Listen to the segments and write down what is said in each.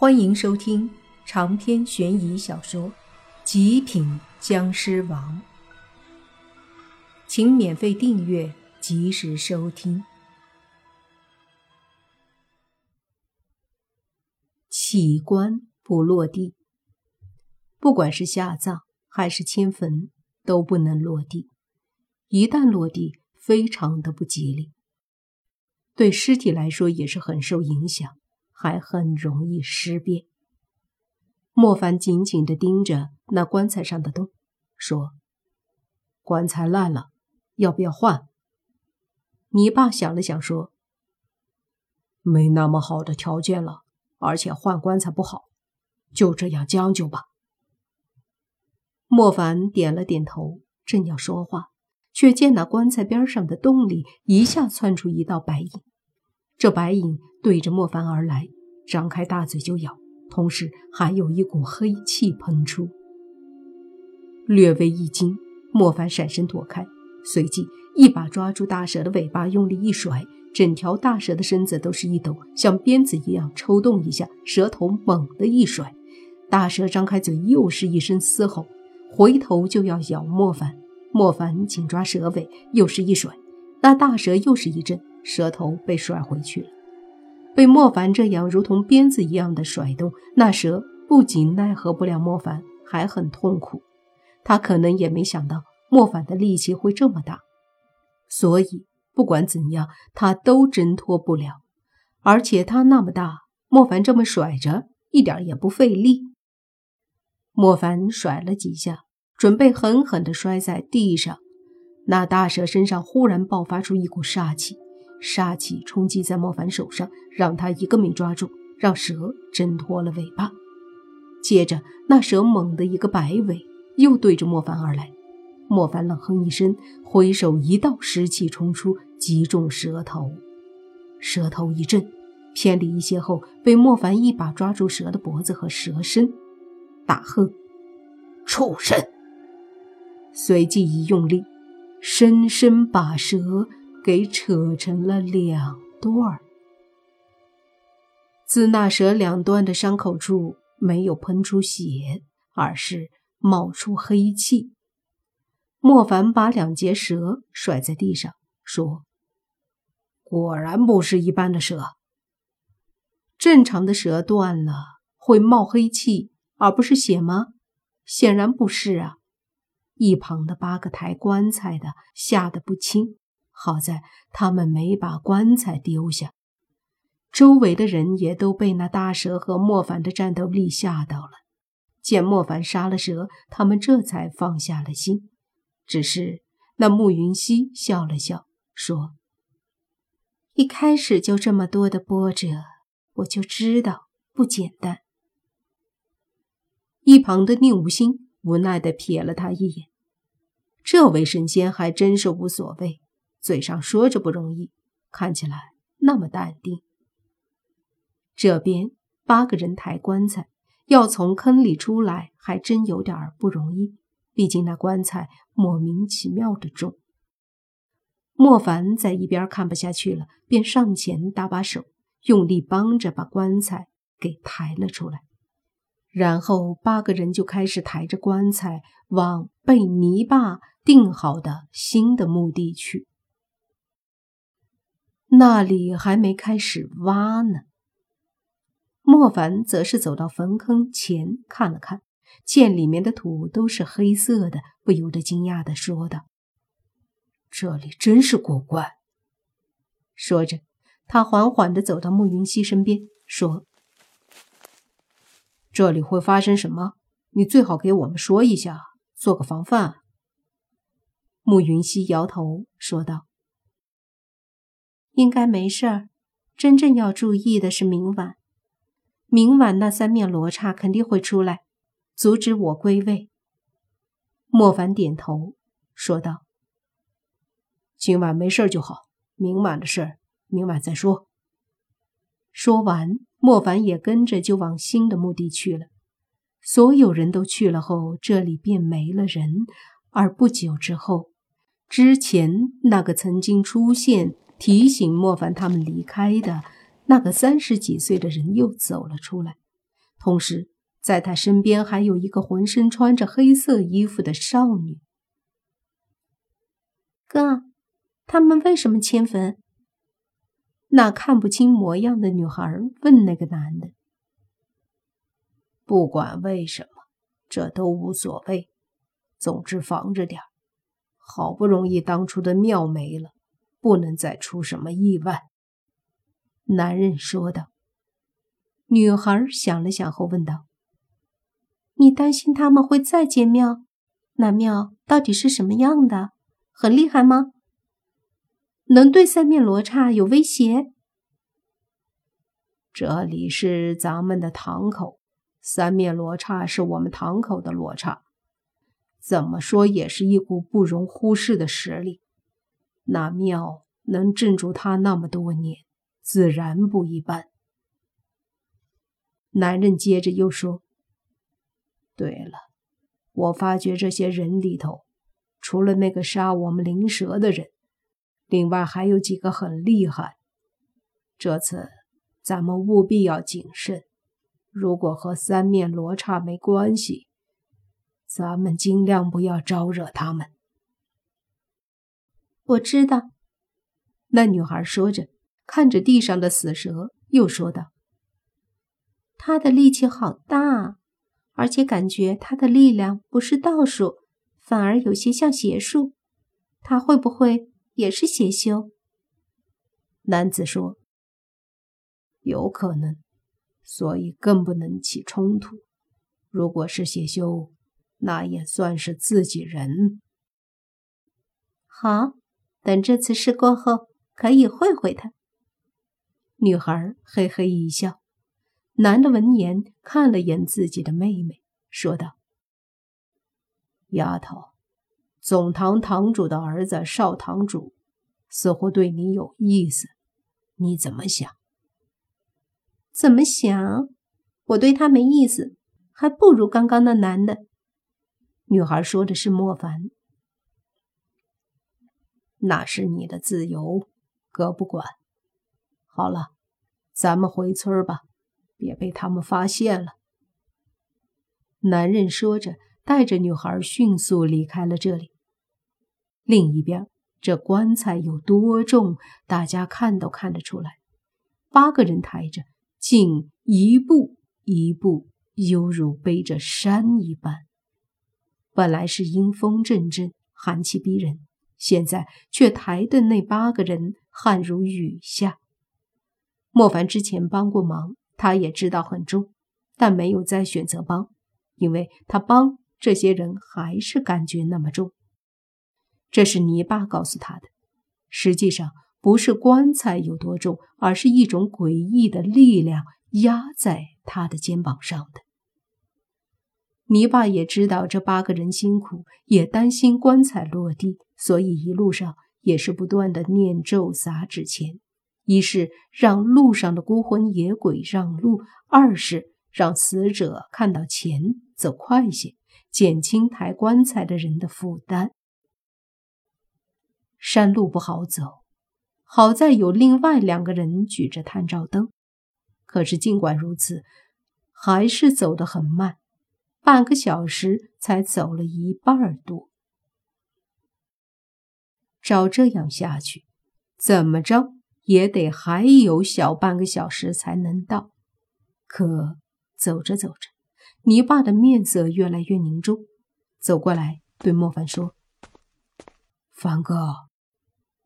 欢迎收听长篇悬疑小说《极品僵尸王》，请免费订阅，及时收听。起棺不落地，不管是下葬还是迁坟，都不能落地。一旦落地，非常的不吉利，对尸体来说也是很受影响。还很容易尸变。莫凡紧紧地盯着那棺材上的洞，说：“棺材烂了，要不要换？”你爸想了想，说：“没那么好的条件了，而且换棺材不好，就这样将就吧。”莫凡点了点头，正要说话，却见那棺材边上的洞里一下窜出一道白影。这白影对着莫凡而来，张开大嘴就咬，同时还有一股黑气喷出。略微一惊，莫凡闪身躲开，随即一把抓住大蛇的尾巴，用力一甩，整条大蛇的身子都是一抖，像鞭子一样抽动一下，蛇头猛地一甩，大蛇张开嘴，又是一声嘶吼，回头就要咬莫凡。莫凡紧抓蛇尾，又是一甩，那大蛇又是一震。蛇头被甩回去了，被莫凡这样如同鞭子一样的甩动，那蛇不仅奈何不了莫凡，还很痛苦。他可能也没想到莫凡的力气会这么大，所以不管怎样，他都挣脱不了。而且他那么大，莫凡这么甩着，一点也不费力。莫凡甩了几下，准备狠狠地摔在地上，那大蛇身上忽然爆发出一股煞气。杀气冲击在莫凡手上，让他一个没抓住，让蛇挣脱了尾巴。接着，那蛇猛地一个摆尾，又对着莫凡而来。莫凡冷哼一声，挥手一道湿气冲出，击中蛇头。蛇头一震，偏离一些后，被莫凡一把抓住蛇的脖子和蛇身，大喝：“畜生！”随即一用力，深深把蛇。给扯成了两段儿，自那蛇两端的伤口处没有喷出血，而是冒出黑气。莫凡把两截蛇甩在地上，说：“果然不是一般的蛇。正常的蛇断了会冒黑气，而不是血吗？显然不是啊！”一旁的八个抬棺材的吓得不轻。好在他们没把棺材丢下，周围的人也都被那大蛇和莫凡的战斗力吓到了。见莫凡杀了蛇，他们这才放下了心。只是那慕云溪笑了笑，说：“一开始就这么多的波折，我就知道不简单。”一旁的宁无心无奈地瞥了他一眼，这位神仙还真是无所谓。嘴上说着不容易，看起来那么淡定。这边八个人抬棺材，要从坑里出来，还真有点不容易。毕竟那棺材莫名其妙的重。莫凡在一边看不下去了，便上前搭把手，用力帮着把棺材给抬了出来。然后八个人就开始抬着棺材往被泥巴定好的新的墓地去。那里还没开始挖呢。莫凡则是走到坟坑前看了看，见里面的土都是黑色的，不由得惊讶的说道：“这里真是古怪。”说着，他缓缓的走到慕云溪身边，说：“这里会发生什么？你最好给我们说一下，做个防范。”慕云溪摇头说道。应该没事儿，真正要注意的是明晚。明晚那三面罗刹肯定会出来，阻止我归位。莫凡点头说道：“今晚没事就好，明晚的事儿明晚再说。”说完，莫凡也跟着就往新的墓地去了。所有人都去了后，这里便没了人。而不久之后，之前那个曾经出现。提醒莫凡他们离开的那个三十几岁的人又走了出来，同时在他身边还有一个浑身穿着黑色衣服的少女。哥，他们为什么迁坟？那看不清模样的女孩问那个男的。不管为什么，这都无所谓。总之防着点好不容易当初的庙没了，不能再出什么意外。男人说道。女孩想了想后问道：“你担心他们会再建庙？那庙到底是什么样的？很厉害吗？能对三面罗刹有威胁？”这里是咱们的堂口。三面罗刹是我们堂口的罗刹，怎么说也是一股不容忽视的实力。那庙能镇住他那么多年，自然不一般。男人接着又说：“对了，我发觉这些人里头，除了那个杀我们灵蛇的人，另外还有几个很厉害。这次咱们务必要谨慎。”如果和三面罗刹没关系，咱们尽量不要招惹他们。我知道。那女孩说着，看着地上的死蛇，又说道：“他的力气好大，而且感觉他的力量不是道术，反而有些像邪术。他会不会也是邪修？”男子说：“有可能。”所以更不能起冲突。如果是邪修，那也算是自己人。好，等这次事过后，可以会会他。女孩嘿嘿一笑。男的闻言看了眼自己的妹妹，说道：“丫头，总堂堂主的儿子少堂主似乎对你有意思，你怎么想？”怎么想？我对他没意思，还不如刚刚那男的。女孩说的是莫凡。那是你的自由，哥不管。好了，咱们回村吧，别被他们发现了。男人说着，带着女孩迅速离开了这里。另一边，这棺材有多重，大家看都看得出来。八个人抬着。竟一步一步，犹如背着山一般。本来是阴风阵阵、寒气逼人，现在却抬的那八个人汗如雨下。莫凡之前帮过忙，他也知道很重，但没有再选择帮，因为他帮这些人还是感觉那么重。这是泥巴告诉他的，实际上。不是棺材有多重，而是一种诡异的力量压在他的肩膀上的。泥巴也知道这八个人辛苦，也担心棺材落地，所以一路上也是不断的念咒撒纸钱，一是让路上的孤魂野鬼让路，二是让死者看到钱走快些，减轻抬棺材的人的负担。山路不好走。好在有另外两个人举着探照灯，可是尽管如此，还是走得很慢，半个小时才走了一半多。照这样下去，怎么着也得还有小半个小时才能到。可走着走着，泥巴的面色越来越凝重，走过来对莫凡说：“凡哥，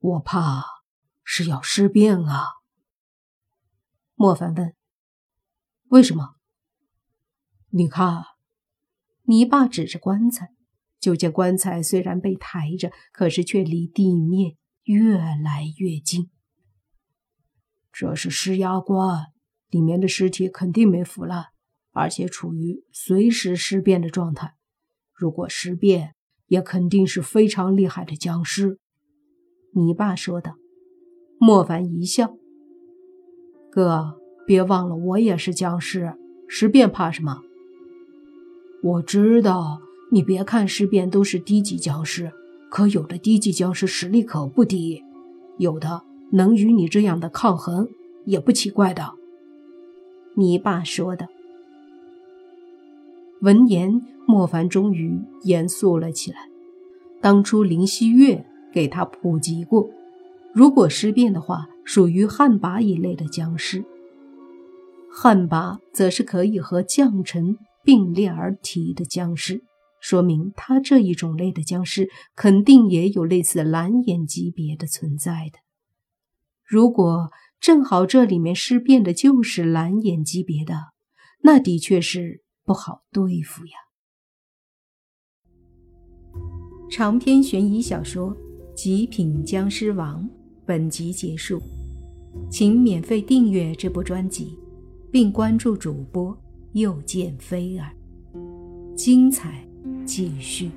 我怕……”是要尸变啊！莫凡问：“为什么？”你看，你爸指着棺材，就见棺材虽然被抬着，可是却离地面越来越近。这是尸压棺，里面的尸体肯定没腐烂，而且处于随时尸变的状态。如果尸变，也肯定是非常厉害的僵尸。”你爸说道。莫凡一笑：“哥，别忘了，我也是僵尸，尸变怕什么？我知道，你别看尸变都是低级僵尸，可有的低级僵尸实力可不低，有的能与你这样的抗衡，也不奇怪的。”你爸说的。闻言，莫凡终于严肃了起来。当初林希月给他普及过，如果尸变的话，属于旱魃一类的僵尸。旱魃则是可以和将臣并列而提的僵尸，说明他这一种类的僵尸肯定也有类似蓝眼级别的存在的。如果正好这里面尸变的就是蓝眼级别的，那的确是不好对付呀。长篇悬疑小说《极品僵尸王》本集结束，请免费订阅这部专辑。并关注主播，又见菲儿，精彩继续。